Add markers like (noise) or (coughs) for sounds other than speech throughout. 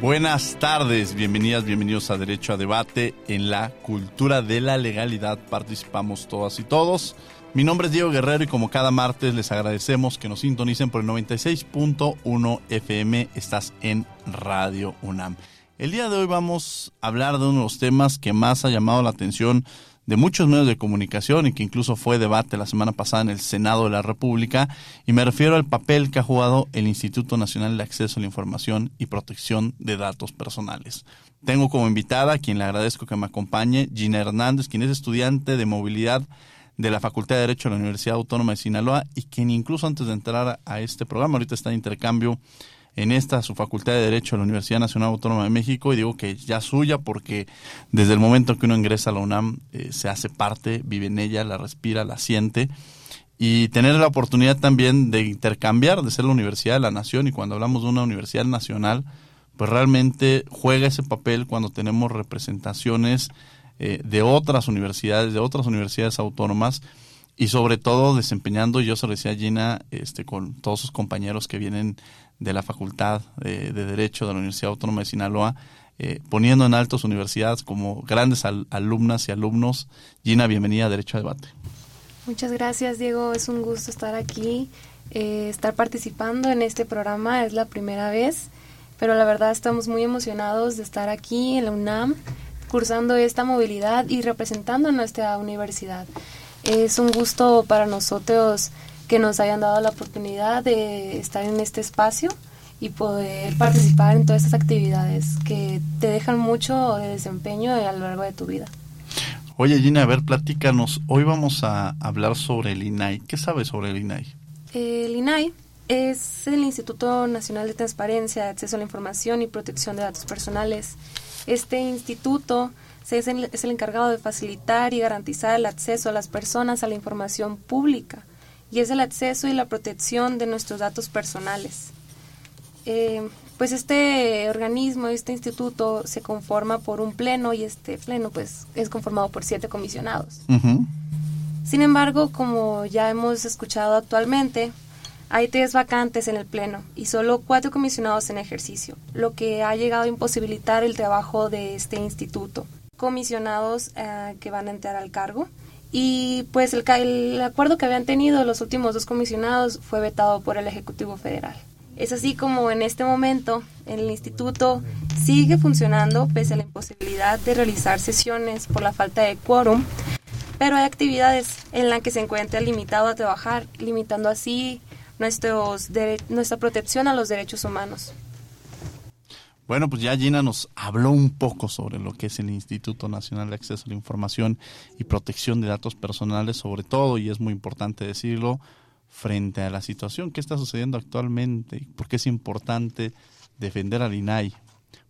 Buenas tardes, bienvenidas, bienvenidos a Derecho a Debate. En la cultura de la legalidad participamos todas y todos. Mi nombre es Diego Guerrero y como cada martes les agradecemos que nos sintonicen por el 96.1 FM. Estás en Radio UNAM. El día de hoy vamos a hablar de uno de los temas que más ha llamado la atención de muchos medios de comunicación y que incluso fue debate la semana pasada en el Senado de la República, y me refiero al papel que ha jugado el Instituto Nacional de Acceso a la Información y Protección de Datos Personales. Tengo como invitada, a quien le agradezco que me acompañe, Gina Hernández, quien es estudiante de movilidad de la Facultad de Derecho de la Universidad Autónoma de Sinaloa y quien incluso antes de entrar a este programa, ahorita está en intercambio en esta su Facultad de Derecho de la Universidad Nacional Autónoma de México y digo que ya suya porque desde el momento que uno ingresa a la UNAM eh, se hace parte, vive en ella, la respira, la siente. Y tener la oportunidad también de intercambiar, de ser la Universidad de la Nación y cuando hablamos de una universidad nacional, pues realmente juega ese papel cuando tenemos representaciones eh, de otras universidades, de otras universidades autónomas y sobre todo desempeñando, yo se lo decía a Gina, este, con todos sus compañeros que vienen de la Facultad de, Derecho de la Universidad Autónoma de Sinaloa, eh, poniendo en alto su universidad como grandes alumnas y alumnos. Gina, bienvenida a Derecho a Debate. Muchas gracias, Diego. Es un gusto estar aquí, eh, estar participando en este programa. Es la primera vez, pero la verdad estamos muy emocionados de estar aquí en la UNAM, cursando esta movilidad y representando nuestra universidad. Es un gusto para nosotros que nos hayan dado la oportunidad de estar en este espacio y poder participar en todas estas actividades que te dejan mucho de desempeño a lo largo de tu vida. Oye Gina, a ver, platícanos. Hoy vamos a hablar sobre el INAI. ¿Qué sabes sobre el INAI? El INAI es el Instituto Nacional de Transparencia, Acceso a la Información y Protección de Datos Personales. Este instituto es el, es el encargado de facilitar y garantizar el acceso a las personas a la información pública y es el acceso y la protección de nuestros datos personales. Eh, pues este organismo, este instituto se conforma por un pleno y este pleno pues es conformado por siete comisionados. Sin embargo, como ya hemos escuchado actualmente, hay tres vacantes en el pleno y solo cuatro comisionados en ejercicio, lo que ha llegado a imposibilitar el trabajo de este instituto. Comisionados eh, que van a entrar al cargo y pues el, el acuerdo que habían tenido los últimos dos comisionados fue vetado por el Ejecutivo Federal. Es así como en este momento el instituto sigue funcionando pese a la imposibilidad de realizar sesiones por la falta de quórum, pero hay actividades en las que se encuentra limitado a trabajar, limitando así nuestros nuestra protección a los derechos humanos. Bueno, pues ya Gina nos habló un poco sobre lo que es el Instituto Nacional de Acceso a la Información y Protección de Datos Personales, sobre todo, y es muy importante decirlo, frente a la situación que está sucediendo actualmente, porque es importante defender al INAI,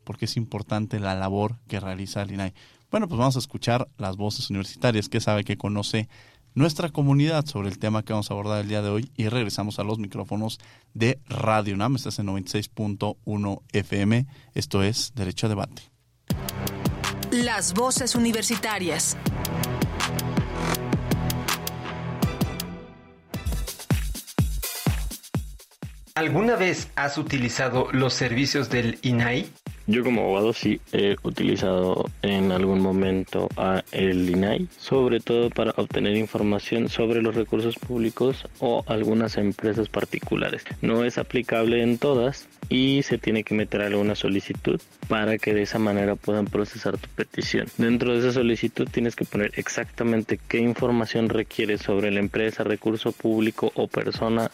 porque es importante la labor que realiza el INAI. Bueno, pues vamos a escuchar las voces universitarias que sabe que conoce nuestra comunidad sobre el tema que vamos a abordar el día de hoy y regresamos a los micrófonos de Radio UNAM. Estás en 96.1 FM. Esto es Derecho a Debate. Las voces universitarias. ¿Alguna vez has utilizado los servicios del INAI? Yo como abogado sí he utilizado en algún momento a el INAI, sobre todo para obtener información sobre los recursos públicos o algunas empresas particulares. No es aplicable en todas y se tiene que meter alguna solicitud para que de esa manera puedan procesar tu petición. Dentro de esa solicitud tienes que poner exactamente qué información requieres sobre la empresa, recurso público o persona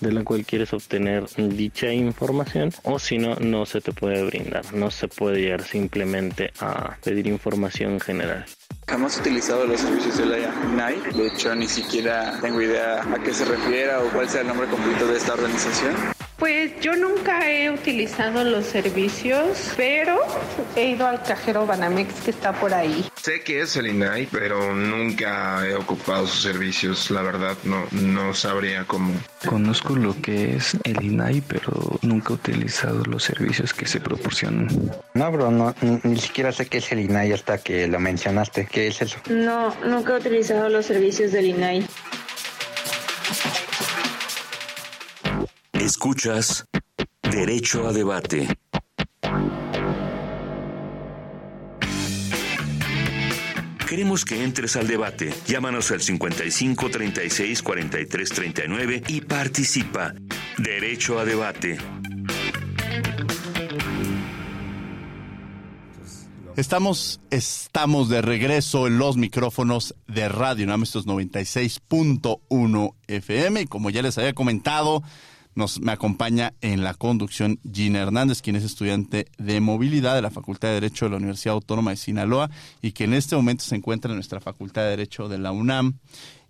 de la cual quieres obtener dicha información o si no, no se te puede brindar no se puede llegar simplemente a pedir información general. Jamás he utilizado los servicios de la INAI, de hecho ni siquiera tengo idea a qué se refiere o cuál sea el nombre completo de esta organización. Pues yo nunca he utilizado los servicios, pero he ido al cajero Banamex que está por ahí. Sé que es el INAI, pero nunca he ocupado sus servicios, la verdad no, no sabría cómo. Conozco lo que es el INAI, pero nunca he utilizado los servicios que se proporcionan. No, bro, no, ni siquiera sé qué es el INAI hasta que lo mencionaste. ¿Qué es eso? No, nunca he utilizado los servicios del INAI. Escuchas Derecho a Debate. Queremos que entres al debate. Llámanos al 55 36 43 39 y participa. Derecho a Debate. Estamos, estamos de regreso en los micrófonos de Radio UNAM, estos 96.1 FM. Como ya les había comentado, nos, me acompaña en la conducción Gina Hernández, quien es estudiante de movilidad de la Facultad de Derecho de la Universidad Autónoma de Sinaloa y que en este momento se encuentra en nuestra Facultad de Derecho de la UNAM.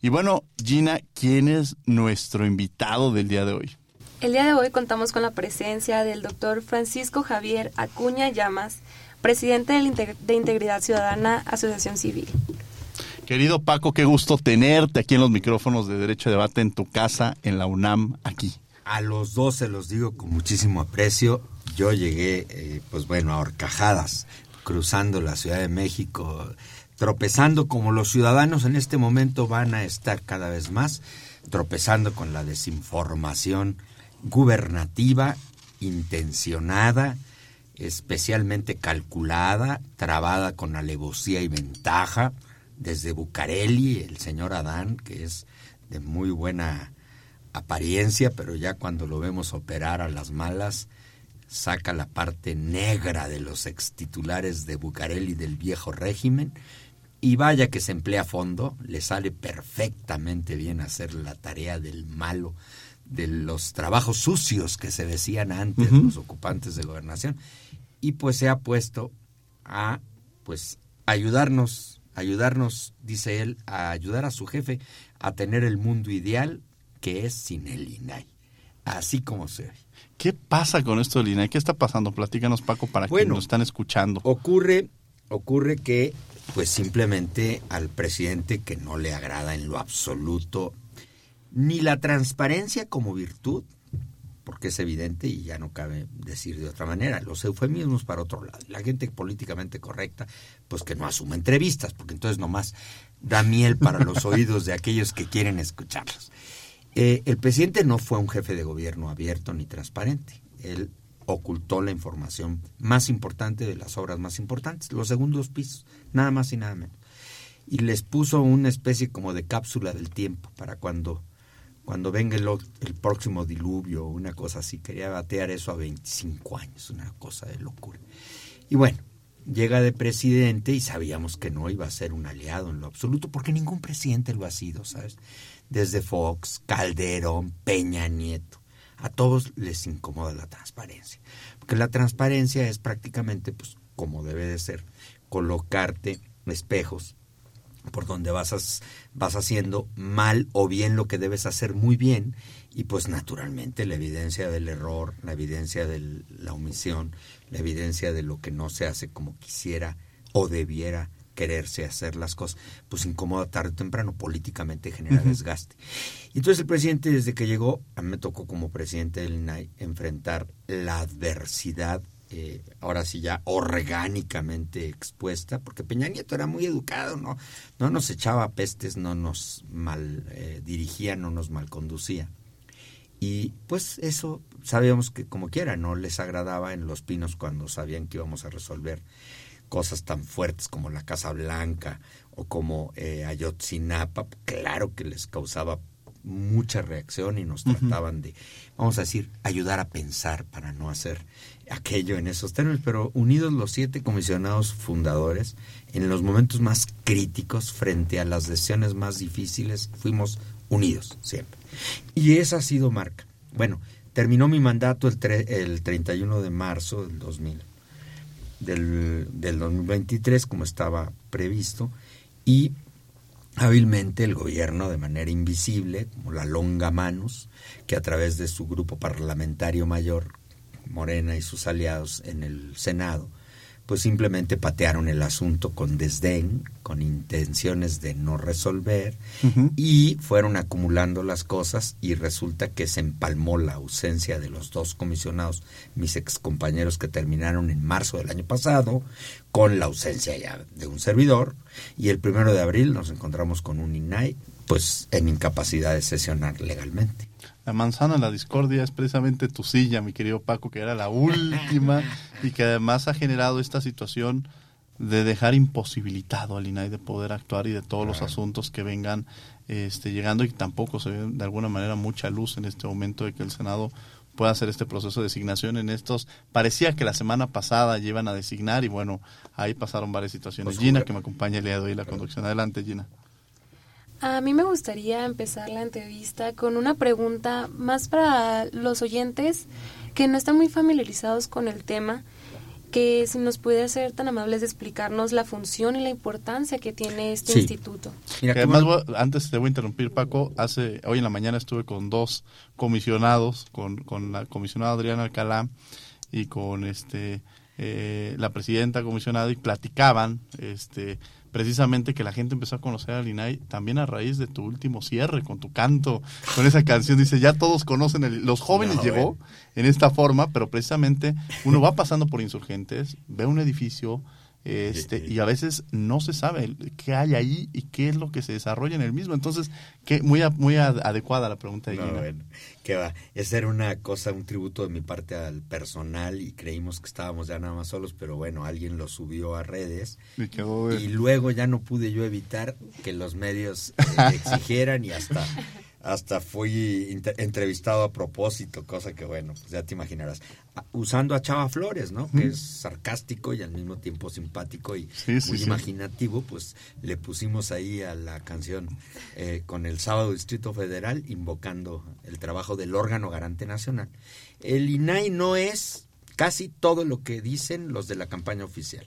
Y bueno, Gina, ¿quién es nuestro invitado del día de hoy? El día de hoy contamos con la presencia del doctor Francisco Javier Acuña Llamas, presidente de Integridad Ciudadana Asociación Civil. Querido Paco, qué gusto tenerte aquí en los micrófonos de Derecho a Debate en tu casa, en la UNAM, aquí. A los dos se los digo con muchísimo aprecio. Yo llegué, eh, pues bueno, a horcajadas, cruzando la Ciudad de México, tropezando como los ciudadanos en este momento van a estar cada vez más, tropezando con la desinformación gubernativa, intencionada, especialmente calculada, trabada con alevosía y ventaja, desde Bucareli, el señor Adán, que es de muy buena apariencia, pero ya cuando lo vemos operar a las malas, saca la parte negra de los extitulares de Bucareli del viejo régimen, y vaya que se emplea a fondo, le sale perfectamente bien hacer la tarea del malo, de los trabajos sucios que se decían antes los ocupantes de gobernación, y pues se ha puesto a pues ayudarnos, ayudarnos, dice él, a ayudar a su jefe a tener el mundo ideal que es sin el INAI. Así como se ve. ¿Qué pasa con esto del INAI? ¿Qué está pasando? Platícanos, Paco, para quienes nos están escuchando. Ocurre, ocurre que, pues simplemente al presidente que no le agrada en lo absoluto ni la transparencia como virtud, porque es evidente y ya no cabe decir de otra manera, los eufemismos para otro lado. La gente políticamente correcta, pues que no asuma entrevistas, porque entonces nomás da miel para los (laughs) oídos de aquellos que quieren escucharlos. Eh, el presidente no fue un jefe de gobierno abierto ni transparente. Él ocultó la información más importante de las obras más importantes, los segundos pisos, nada más y nada menos. Y les puso una especie como de cápsula del tiempo para cuando, cuando venga el, el próximo diluvio o una cosa así. Quería batear eso a 25 años, una cosa de locura. Y bueno, llega de presidente y sabíamos que no iba a ser un aliado en lo absoluto, porque ningún presidente lo ha sido, ¿sabes? Desde Fox, Calderón, Peña Nieto. A todos les incomoda la transparencia. Porque la transparencia es prácticamente, pues, como debe de ser, colocarte espejos por donde vas, vas haciendo mal o bien lo que debes hacer muy bien y pues naturalmente la evidencia del error, la evidencia de la omisión, la evidencia de lo que no se hace como quisiera o debiera quererse hacer las cosas, pues incomoda tarde o temprano, políticamente genera desgaste. Y entonces el presidente desde que llegó, a mí me tocó como presidente del INAI enfrentar la adversidad, eh, ahora sí ya orgánicamente expuesta, porque Peña Nieto era muy educado, no, no nos echaba pestes, no nos mal eh, dirigía, no nos mal conducía. Y pues eso sabíamos que como quiera no les agradaba en Los Pinos cuando sabían que íbamos a resolver cosas tan fuertes como la Casa Blanca o como eh, Ayotzinapa, claro que les causaba mucha reacción y nos trataban de, vamos a decir, ayudar a pensar para no hacer aquello en esos términos, pero unidos los siete comisionados fundadores, en los momentos más críticos, frente a las decisiones más difíciles, fuimos unidos siempre. Y esa ha sido marca. Bueno, terminó mi mandato el, el 31 de marzo del 2000, del, del 2023, como estaba previsto, y hábilmente el gobierno de manera invisible, como la longa manus, que a través de su grupo parlamentario mayor, Morena y sus aliados en el Senado, pues simplemente patearon el asunto con desdén, con intenciones de no resolver y fueron acumulando las cosas y resulta que se empalmó la ausencia de los dos comisionados, mis excompañeros que terminaron en marzo del año pasado, con la ausencia ya de un servidor y el primero de abril nos encontramos con un INAI pues en incapacidad de sesionar legalmente. La manzana la discordia es precisamente tu silla, mi querido Paco, que era la última (laughs) y que además ha generado esta situación de dejar imposibilitado al INAI de poder actuar y de todos los asuntos que vengan este, llegando y tampoco se ve de alguna manera mucha luz en este momento de que el Senado pueda hacer este proceso de designación en estos. Parecía que la semana pasada llevan a designar y bueno, ahí pasaron varias situaciones. Pues, Gina, que me acompaña el día de hoy la conducción. Adelante, Gina. A mí me gustaría empezar la entrevista con una pregunta más para los oyentes que no están muy familiarizados con el tema, que si nos puede ser tan amables de explicarnos la función y la importancia que tiene este instituto. además, antes te voy a interrumpir, Paco, hace hoy en la mañana estuve con dos comisionados, con, con la comisionada Adriana Alcalá y con este eh, la presidenta comisionada y platicaban este precisamente que la gente empezó a conocer al INAI también a raíz de tu último cierre, con tu canto, con esa canción. Dice, ya todos conocen, el, los jóvenes llegó en esta forma, pero precisamente uno va pasando por insurgentes, ve un edificio, este, y a veces no se sabe qué hay ahí y qué es lo que se desarrolla en el mismo. Entonces, que muy, muy adecuada la pregunta de no, Bueno, que va. Esa era una cosa, un tributo de mi parte al personal y creímos que estábamos ya nada más solos, pero bueno, alguien lo subió a redes y, luego ya no pude yo evitar que los medios eh, (laughs) exigieran y hasta hasta fui entrevistado a propósito, cosa que bueno, pues ya te imaginarás. Usando a Chava Flores, ¿no? Que es sarcástico y al mismo tiempo simpático y muy imaginativo, pues le pusimos ahí a la canción eh, con el Sábado Distrito Federal invocando el trabajo del órgano garante nacional. El INAI no es casi todo lo que dicen los de la campaña oficial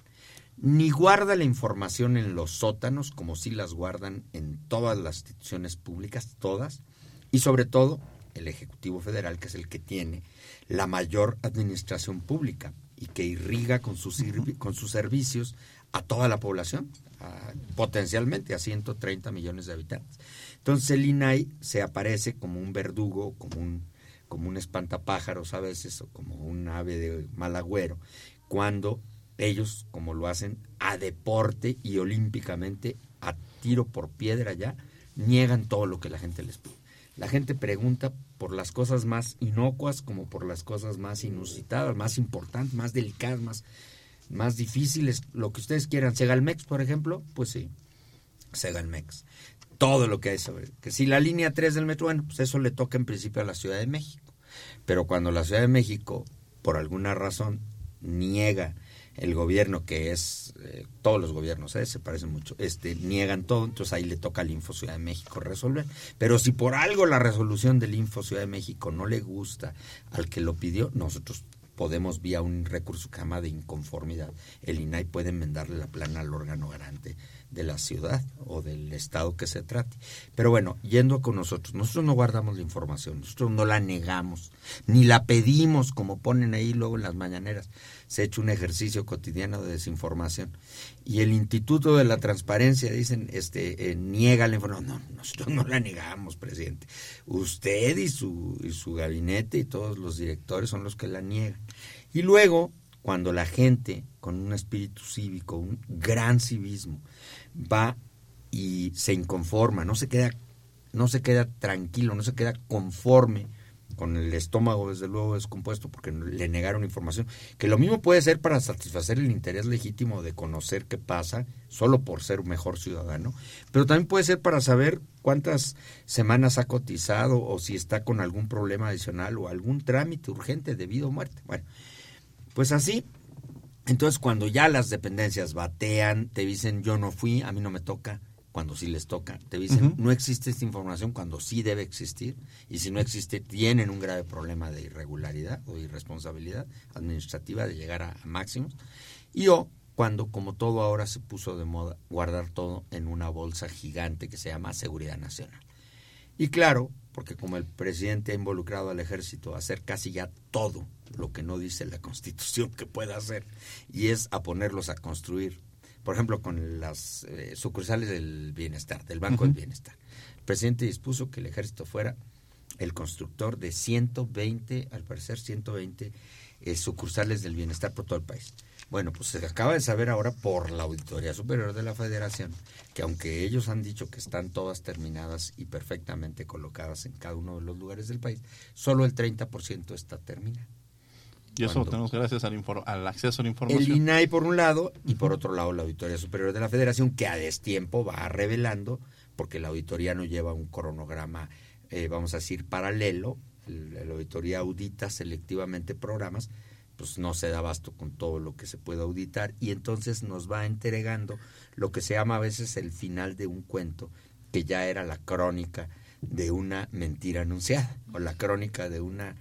ni guarda la información en los sótanos, como sí las guardan en todas las instituciones públicas, todas, y sobre todo el Ejecutivo Federal, que es el que tiene la mayor administración pública y que irriga con sus, con sus servicios a toda la población, potencialmente a 130 millones de habitantes. Entonces el INAI se aparece como un verdugo, como un, como un espantapájaros a veces, o como un ave de mal agüero, cuando ellos, como lo hacen a deporte y olímpicamente, a tiro por piedra ya, niegan todo lo que la gente les pide. La gente pregunta por las cosas más inocuas como por las cosas más inusitadas, más importantes, más delicadas, más, más difíciles, lo que ustedes quieran. Segalmex, por ejemplo, pues sí, Segalmex. Todo lo que hay sobre. Que si la línea 3 del metro, bueno, pues eso le toca en principio a la Ciudad de México. Pero cuando la Ciudad de México, por alguna razón, niega el gobierno que es eh, todos los gobiernos ¿eh? se parecen mucho este niegan todo entonces ahí le toca al Info Ciudad de México resolver pero si por algo la resolución del Info Ciudad de México no le gusta al que lo pidió nosotros podemos vía un recurso llama de inconformidad el INAI puede enmendarle la plana al órgano garante de la ciudad o del estado que se trate. Pero bueno, yendo con nosotros, nosotros no guardamos la información, nosotros no la negamos, ni la pedimos como ponen ahí luego en las mañaneras. Se ha hecho un ejercicio cotidiano de desinformación. Y el Instituto de la Transparencia, dicen, este, eh, niega la información. No, nosotros no la negamos, presidente. Usted y su, y su gabinete y todos los directores son los que la niegan. Y luego, cuando la gente, con un espíritu cívico, un gran civismo, va y se inconforma, no se queda, no se queda tranquilo, no se queda conforme con el estómago desde luego descompuesto porque le negaron información, que lo mismo puede ser para satisfacer el interés legítimo de conocer qué pasa, solo por ser un mejor ciudadano, pero también puede ser para saber cuántas semanas ha cotizado o si está con algún problema adicional o algún trámite urgente de vida o muerte. Bueno, pues así, entonces cuando ya las dependencias batean, te dicen yo no fui, a mí no me toca, cuando sí les toca. Te dicen, no existe esta información cuando sí debe existir. Y si no existe, tienen un grave problema de irregularidad o irresponsabilidad administrativa de llegar a, máximos. Y o cuando, como todo ahora se puso de moda, guardar todo en una bolsa gigante que se llama Seguridad Nacional. Y claro, porque como el presidente ha involucrado al ejército a hacer casi ya todo lo que no dice la constitución que pueda hacer, y es a ponerlos a construir por ejemplo, con las eh, sucursales del bienestar, del Banco del Bienestar. El presidente dispuso que el ejército fuera el constructor de 120, al parecer 120 eh, sucursales del bienestar por todo el país. Bueno, pues se acaba de saber ahora por la Auditoría Superior de la Federación que aunque ellos han dicho que están todas terminadas y perfectamente colocadas en cada uno de los lugares del país, solo el 30% está terminado. Y eso lo tenemos gracias al, al, acceso a la información. El INAI por un lado y por otro lado la Auditoría Superior de la Federación que a destiempo va revelando, porque la auditoría no lleva un cronograma, eh, vamos a decir, paralelo, la auditoría audita selectivamente programas, pues no se da abasto con todo lo que se puede auditar y entonces nos va entregando lo que se llama a veces el final de un cuento, que ya era la crónica de una mentira anunciada o la crónica de una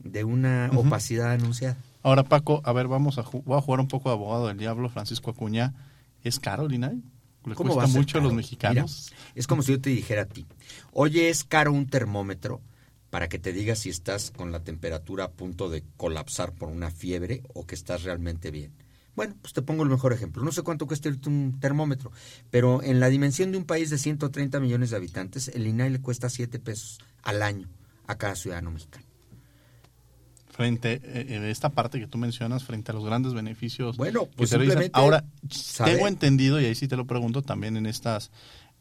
de una opacidad anunciada. Ahora, Paco, a ver, vamos a, voy a jugar un poco de abogado del diablo, Francisco Acuña. ¿Es caro el INAI? ¿Le ¿Cómo cuesta mucho a los mexicanos? es como si yo te dijera a ti, oye, es caro un termómetro para que te diga si estás con la temperatura a punto de colapsar por una fiebre o que estás realmente bien. Bueno, pues te pongo el mejor ejemplo. No sé cuánto cuesta un termómetro, pero en la dimensión de un país de 130 millones de habitantes, el INAI le cuesta 7 pesos al año a cada ciudadano mexicano frente eh, en esta parte que tú mencionas frente a los grandes beneficios bueno pues ahora tengo entendido y ahí sí te lo pregunto también en estas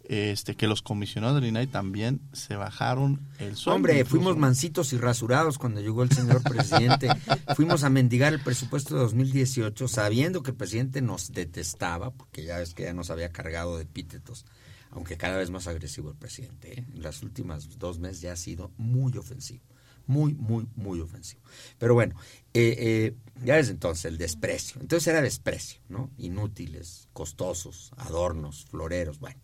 este que los comisionados del INAI también se bajaron el sueldo. Hombre, fuimos mansitos y rasurados cuando llegó el señor presidente. (laughs) fuimos a mendigar el presupuesto de 2018 sabiendo que el presidente nos detestaba, porque ya ves que ya nos había cargado de epítetos, aunque cada vez más agresivo el presidente. ¿eh? En las últimas dos meses ya ha sido muy ofensivo muy, muy, muy ofensivo. Pero bueno, eh, eh, ya desde entonces el desprecio. Entonces era desprecio, ¿no? Inútiles, costosos, adornos, floreros, bueno.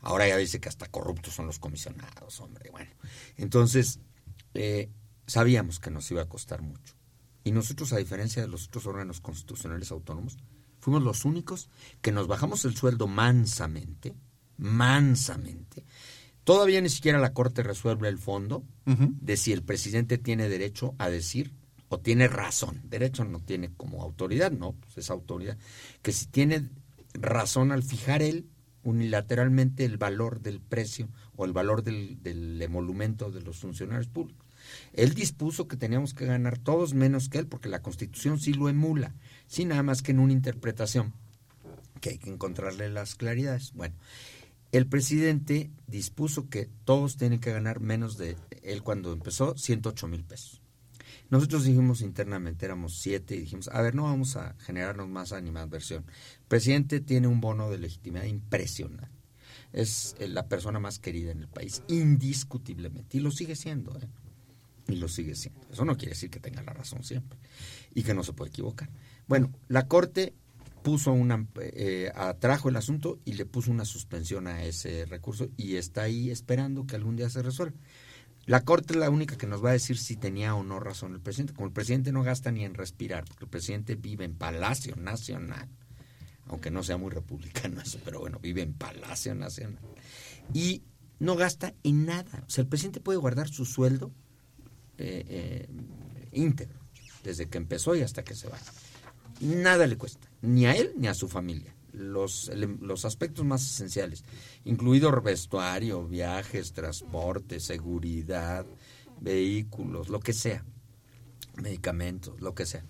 Ahora ya dice que hasta corruptos son los comisionados, hombre, bueno. Entonces, eh, sabíamos que nos iba a costar mucho. Y nosotros, a diferencia de los otros órganos constitucionales autónomos, fuimos los únicos que nos bajamos el sueldo mansamente, mansamente, Todavía ni siquiera la Corte resuelve el fondo de si el presidente tiene derecho a decir o tiene razón. Derecho no tiene como autoridad, no, pues es autoridad. Que si tiene razón al fijar él unilateralmente el valor del precio o el valor del, del emolumento de los funcionarios públicos. Él dispuso que teníamos que ganar todos menos que él, porque la Constitución sí lo emula, sin nada más que en una interpretación, que hay que encontrarle las claridades. Bueno, el presidente dispuso que todos tienen que ganar menos de él cuando empezó, 108 mil pesos. Nosotros dijimos internamente, éramos siete, y dijimos, a ver, no vamos a generarnos más animadversión. El presidente tiene un bono de legitimidad impresionante. Es eh, la persona más querida en el país, indiscutiblemente. Y lo sigue siendo, ¿eh? Y lo sigue siendo. Eso no quiere decir que tenga la razón siempre y que no se puede equivocar. Bueno, la Corte puso una, eh, atrajo el asunto y le puso una suspensión a ese recurso y está ahí esperando que algún día se resuelva. La Corte es la única que nos va a decir si tenía o no razón el presidente. Como el presidente no gasta ni en respirar, porque el presidente vive en Palacio Nacional, aunque no sea muy republicano eso, pero bueno, vive en Palacio Nacional. Y no gasta en nada. O sea, el presidente puede guardar su sueldo eh, eh, íntegro, desde que empezó y hasta que se va. Nada le cuesta ni a él ni a su familia. Los, los aspectos más esenciales, incluido vestuario, viajes, transporte, seguridad, vehículos, lo que sea, medicamentos, lo que sea.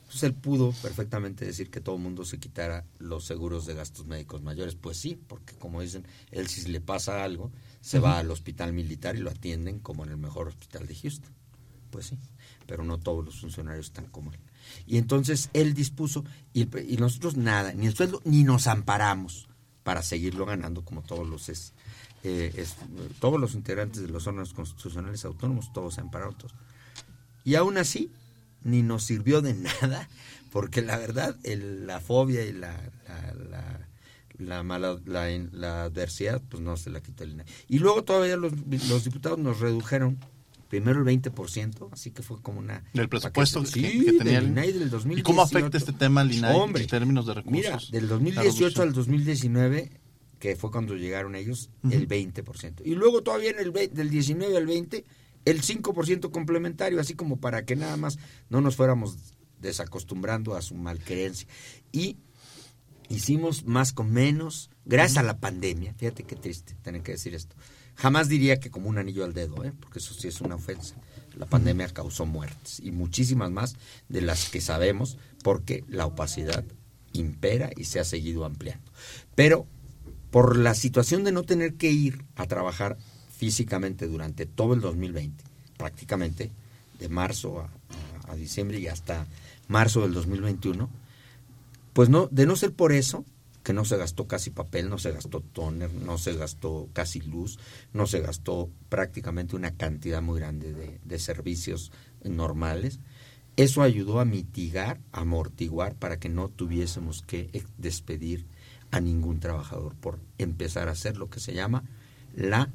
Entonces él pudo perfectamente decir que todo el mundo se quitara los seguros de gastos médicos mayores. Pues sí, porque como dicen, él si le pasa algo, se va al hospital militar y lo atienden como en el mejor hospital de Houston. Pues sí, pero no todos los funcionarios están como él. Y entonces él dispuso, y, nosotros nada, ni el sueldo, ni nos amparamos para seguirlo ganando como todos los eh, todos los integrantes de los órganos constitucionales autónomos, todos se ampararon todos. Y aún así, ni nos sirvió de (laughs) nada, porque la verdad, el, la fobia y la, la, la la, mala, la, la, adversidad, pues no se la quitó el INAI. Y luego todavía los diputados nos redujeron primero el 20%, así que fue como una... Del presupuesto que, sí, que tenía el INAI del 2018. ¿Y cómo afecta este tema al INAI Hombre, en términos de recursos? Mira, del 2018 al 2019, que fue cuando llegaron ellos, uh -huh. el 20%. Y luego todavía en el del 19 al 20, el 5% complementario, así como para que nada más no nos fuéramos desacostumbrando a su malcreencia. Y hicimos más con menos, gracias a la pandemia. Fíjate qué triste tener que decir esto. Jamás diría que como un anillo al dedo, ¿eh? porque eso sí es una ofensa. La pandemia causó muertes y muchísimas más de las que sabemos porque la opacidad impera y se ha seguido ampliando. Pero por la situación de no tener que ir a trabajar físicamente durante todo el 2020, prácticamente de marzo a, a, a diciembre y hasta marzo del 2021, pues no, de no ser por eso, que no se gastó casi papel, no se gastó toner, no se gastó casi luz, no se gastó prácticamente una cantidad muy grande de, de servicios normales. Eso ayudó a mitigar, a amortiguar para que no tuviésemos que despedir a ningún trabajador por empezar a hacer lo que se llama la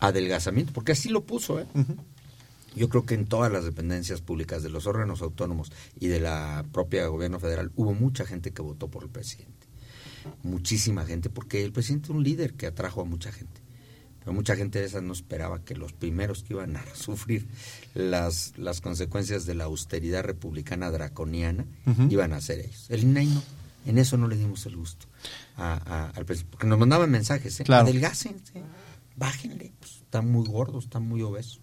adelgazamiento, porque así lo puso, ¿eh? Uh -huh. Yo creo que en todas las dependencias públicas de los órganos autónomos y de la propia gobierno federal hubo mucha gente que votó por el presidente. Muchísima gente, porque el presidente es un líder que atrajo a mucha gente. Pero mucha gente de esas no esperaba que los primeros que iban a (laughs) sufrir las, las consecuencias de la austeridad republicana draconiana uh -huh. iban a ser ellos. El INAI no. En eso no le dimos el gusto a, a, al presidente. Porque nos mandaban mensajes, ¿eh? Claro. Adelgácense, bájenle. Pues, están muy gordos, están muy obesos.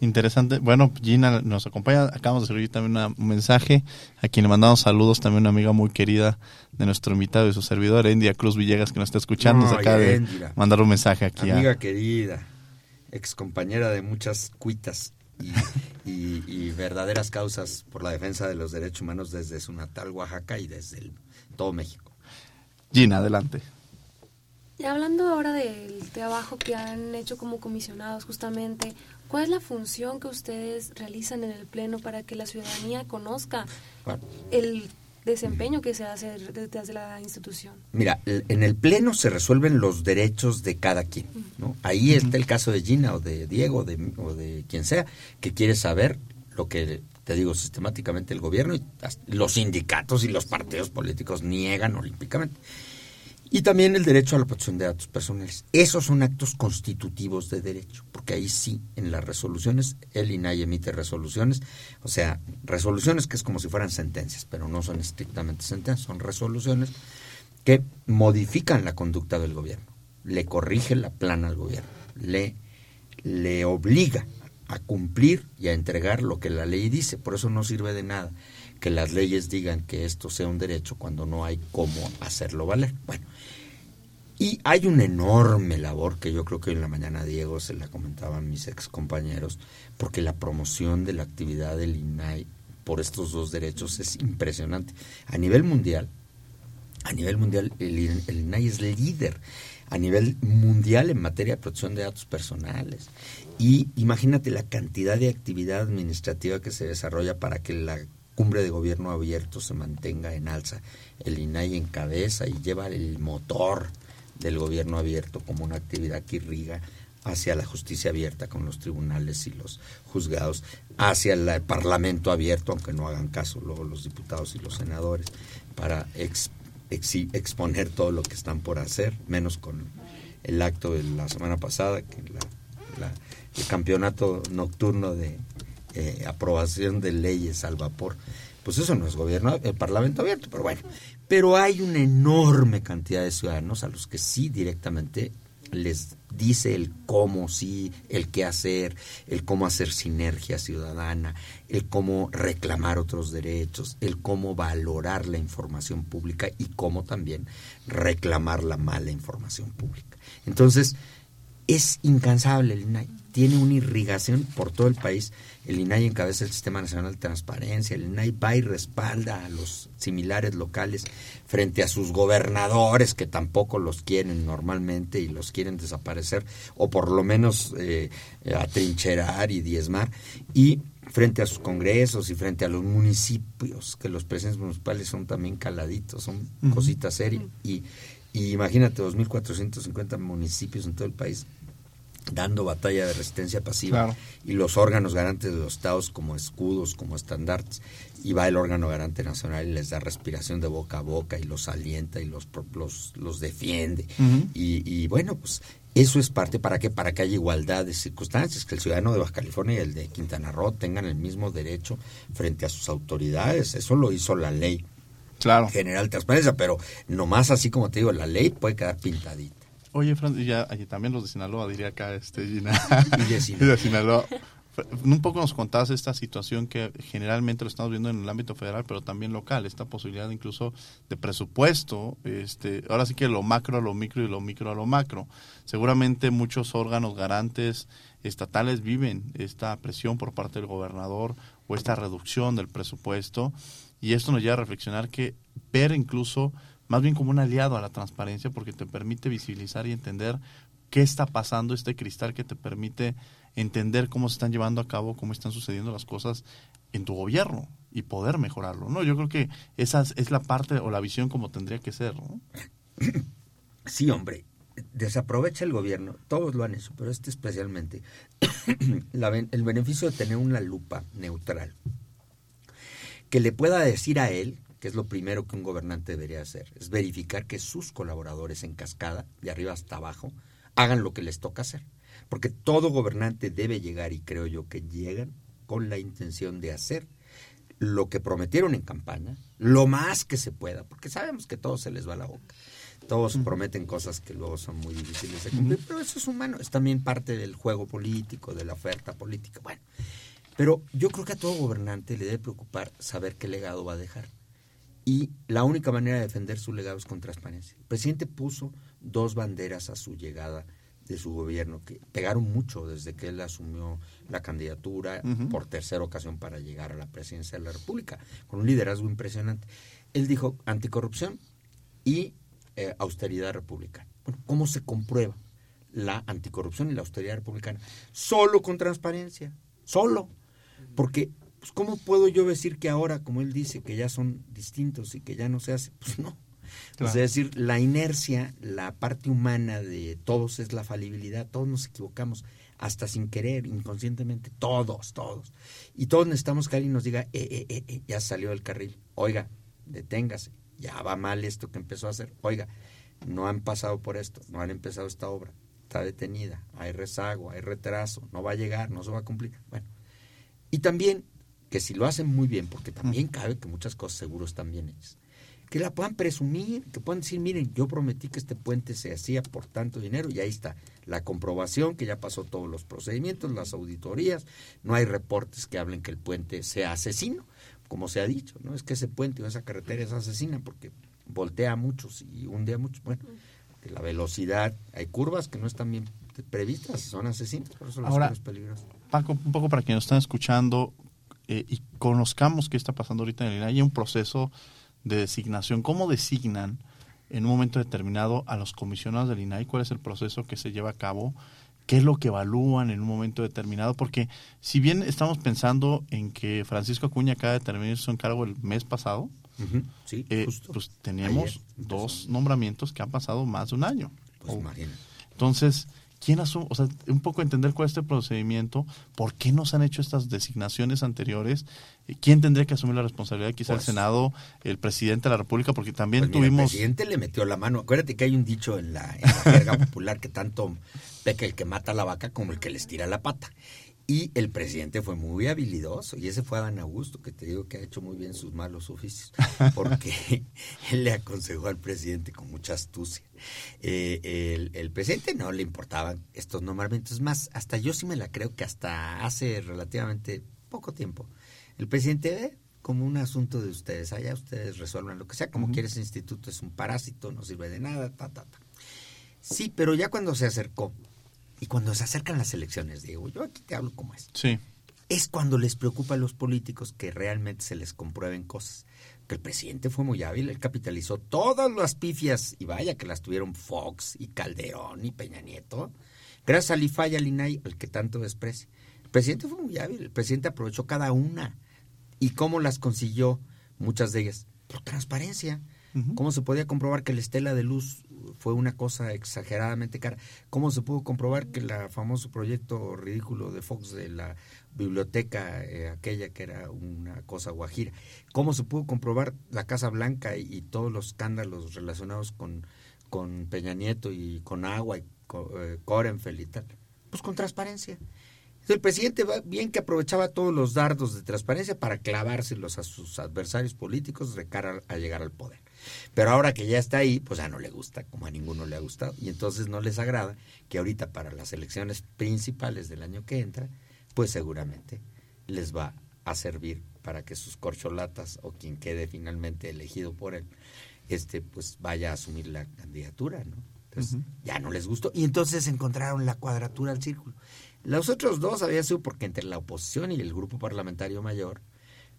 Interesante. Bueno, Gina nos acompaña. Acabamos de escribir también una, un mensaje a quien le mandamos saludos. También una amiga muy querida de nuestro invitado y su servidor, Endia Cruz Villegas, que nos está escuchando. No, acaba de mandar un mensaje aquí. Amiga a... querida, ex compañera de muchas cuitas y, (laughs) y, y, verdaderas causas por la defensa de los derechos humanos desde su natal Oaxaca y desde el, todo México. Gina, adelante. Y hablando ahora del trabajo que han hecho como comisionados justamente, ¿cuál es la función que ustedes realizan en el Pleno para que la ciudadanía conozca el desempeño que se hace detrás de la institución? Mira, en el Pleno se resuelven los derechos de cada quien. ¿no? Ahí uh -huh. está el caso de Gina o de Diego de, o de quien sea que quiere saber lo que te digo sistemáticamente el gobierno y los sindicatos y los partidos políticos niegan olímpicamente. Y también el derecho a la protección de datos personales. Esos son actos constitutivos de derecho, porque ahí sí, en las resoluciones, el INAI emite resoluciones, o sea, resoluciones que es como si fueran sentencias, pero no son estrictamente sentencias, son resoluciones que modifican la conducta del gobierno, le corrige la plana al gobierno, le, le obliga a cumplir y a entregar lo que la ley dice. Por eso no sirve de nada que las leyes digan que esto sea un derecho cuando no hay cómo hacerlo valer. Bueno, y hay una enorme labor que yo creo que en la mañana Diego se la comentaban mis ex compañeros, porque la promoción de la actividad del INAI por estos dos derechos es impresionante. A nivel mundial, a nivel mundial el, el INAI es líder a nivel mundial en materia de protección de datos personales. Y imagínate la cantidad de actividad administrativa que se desarrolla para que la cumbre de gobierno abierto se mantenga en alza. El INAI encabeza y lleva el motor del gobierno abierto como una actividad que irriga hacia la justicia abierta con los tribunales y los juzgados, hacia el parlamento abierto, aunque no hagan caso luego los diputados y los senadores, para ex, ex, exponer todo lo que están por hacer, menos con el acto de la semana pasada, que la, la, el campeonato nocturno de eh, aprobación de leyes al vapor. Pues eso no es gobierno, el parlamento abierto, pero bueno. Pero hay una enorme cantidad de ciudadanos a los que sí directamente les dice el cómo sí, el qué hacer, el cómo hacer sinergia ciudadana, el cómo reclamar otros derechos, el cómo valorar la información pública y cómo también reclamar la mala información pública. Entonces, es incansable el INAI, tiene una irrigación por todo el país. El INAI encabeza el Sistema Nacional de Transparencia, el INAI va y respalda a los similares locales frente a sus gobernadores que tampoco los quieren normalmente y los quieren desaparecer o por lo menos eh, atrincherar y diezmar. Y frente a sus congresos y frente a los municipios, que los presidentes municipales son también caladitos, son cositas serias. Y, y imagínate, 2.450 municipios en todo el país dando batalla de resistencia pasiva y los órganos garantes de los estados como escudos, como estandartes, y va el órgano garante nacional y les da respiración de boca a boca y los alienta y los, los, los defiende. y, y, bueno, pues eso es parte para que para que haya igualdad de circunstancias, que el ciudadano de Baja California y el de Quintana Roo tengan el mismo derecho frente a sus autoridades. Eso lo hizo la ley claro. general de transparencia, pero nomás así como te digo, la ley puede quedar pintadita. Oye, Fran, y ya, y también los de Sinaloa, diría acá, este, Gina. (laughs) Y de Sinaloa. (laughs) de Sinaloa. Un poco nos contabas esta situación que generalmente lo estamos viendo en el ámbito federal, pero también local, esta posibilidad incluso de presupuesto, este, ahora sí que lo macro a lo micro y lo micro a lo macro. Seguramente muchos órganos garantes estatales viven esta presión por parte del gobernador o esta reducción del presupuesto y esto nos lleva a reflexionar que ver incluso más bien como un aliado a la transparencia porque te permite visibilizar y entender qué está pasando, este cristal que te permite entender cómo se están llevando a cabo, cómo están sucediendo las cosas en tu gobierno y poder mejorarlo, ¿no? Yo creo que esa es la parte o la visión como tendría que ser, ¿no? Sí, hombre, desaprovecha el gobierno, todos lo han hecho, pero este especialmente, (coughs) el beneficio de tener una lupa neutral que le pueda decir a él que es lo primero que un gobernante debería hacer, es verificar que sus colaboradores en cascada, de arriba hasta abajo, hagan lo que les toca hacer. Porque todo gobernante debe llegar, y creo yo que llegan con la intención de hacer lo que prometieron en campaña, lo más que se pueda, porque sabemos que todo se les va a la boca. Todos prometen cosas que luego son muy difíciles de cumplir, pero eso es humano, es también parte del juego político, de la oferta política. Bueno, pero yo creo que a todo gobernante le debe preocupar saber qué legado va a dejar y la única manera de defender su legado es con transparencia. El presidente puso dos banderas a su llegada de su gobierno que pegaron mucho desde que él asumió la candidatura por tercera ocasión para llegar a la presidencia de la República, con un liderazgo impresionante. Él dijo anticorrupción y eh, austeridad republicana. Bueno, ¿cómo se comprueba la anticorrupción y la austeridad republicana? Solo con transparencia, solo. Porque pues ¿cómo puedo yo decir que ahora, como él dice, que ya son distintos y que ya no se hace? (laughs) Pues no. Es decir, la inercia, la parte humana de todos es la falibilidad, todos nos equivocamos, hasta sin querer, inconscientemente, todos, todos. Y todos necesitamos que alguien nos diga, eh, eh, eh, eh ya salió del carril, oiga, deténgase, ya va mal esto que empezó a hacer, oiga, no han pasado por esto, no han empezado esta obra, está detenida, hay rezago, hay retraso, no va a llegar, no se va a cumplir. Bueno, y también que si lo hacen muy bien, porque también cabe que muchas cosas seguros están bien hechas, que la puedan presumir, que puedan decir, miren, yo prometí que este puente se hacía por tanto dinero y ahí está la comprobación que ya pasó todos los procedimientos, las auditorías, no hay reportes que hablen que el puente sea asesino, como se ha dicho, ¿no? Es que ese puente o esa carretera es asesina porque voltea a muchos y hunde a muchos. Bueno, que la velocidad, hay curvas que no están bien previstas, son asesinas, por eso las Ahora, peligrosas. Paco, un poco para quienes están escuchando, eh, y conozcamos qué está pasando ahorita en el INAI, hay un proceso de designación. ¿Cómo designan en un momento determinado a los comisionados del INAI? ¿Cuál es el proceso que se lleva a cabo? ¿Qué es lo que evalúan en un momento determinado? Porque si bien estamos pensando en que Francisco Acuña acaba de terminar su encargo el mes pasado, eh, pues tenemos dos nombramientos que han pasado más de un año. Pues Entonces, ¿Quién asume? O sea, un poco entender cuál es este procedimiento, por qué no se han hecho estas designaciones anteriores, quién tendría que asumir la responsabilidad, quizá el pues Senado, el presidente de la República, porque también pues tuvimos... el presidente le metió la mano. Acuérdate que hay un dicho en la, en jerga (laughs) popular que tanto peca el que mata la vaca como el que les tira la pata. Y el presidente fue muy habilidoso, y ese fue Adán Augusto, que te digo que ha hecho muy bien sus malos oficios, (laughs) porque (laughs) él le aconsejó al presidente con mucha astucia. Eh, el, el, presidente no le importaban estos nombramientos, más, hasta yo sí me la creo que hasta hace relativamente poco tiempo, el presidente ve como un asunto de ustedes, allá ustedes resuelvan lo que sea, como quiere ese instituto, es un parásito, no sirve de nada, ta, ta, ta. Sí, pero ya cuando se acercó y cuando se acercan las elecciones, digo, yo aquí te hablo como es. Sí. Es cuando les preocupa a los políticos que realmente se les comprueben cosas. Que el presidente fue muy hábil, él capitalizó todas las pifias, y vaya que las tuvieron Fox y Calderón y Peña Nieto, gracias al IFA y al INAI, al que tanto desprecia. El presidente fue muy hábil, el presidente aprovechó cada una. ¿Y cómo las consiguió? Muchas de ellas. Por transparencia. ¿Cómo se podía comprobar que la estela de luz fue una cosa exageradamente cara? ¿Cómo se pudo comprobar que el famoso proyecto ridículo de Fox de la biblioteca, eh, aquella que era una cosa guajira? ¿Cómo se pudo comprobar la Casa Blanca y, todos los escándalos relacionados con, con Peña Nieto y con Agua y con, eh, y tal? Pues con transparencia. El presidente va bien que aprovechaba todos los dardos de transparencia para clavárselos a sus adversarios políticos de cara a llegar al poder. Pero ahora que ya está ahí, pues ya no le gusta, como a ninguno le ha gustado. Y entonces no les agrada que ahorita para las elecciones principales del año que entra, pues seguramente les va a servir para que sus corcholatas o quien quede finalmente elegido por él, este, pues vaya a asumir la candidatura, ¿no? Entonces, ya no les gustó. Y entonces encontraron la cuadratura al círculo. Los otros dos había sido porque entre la oposición y el grupo parlamentario mayor,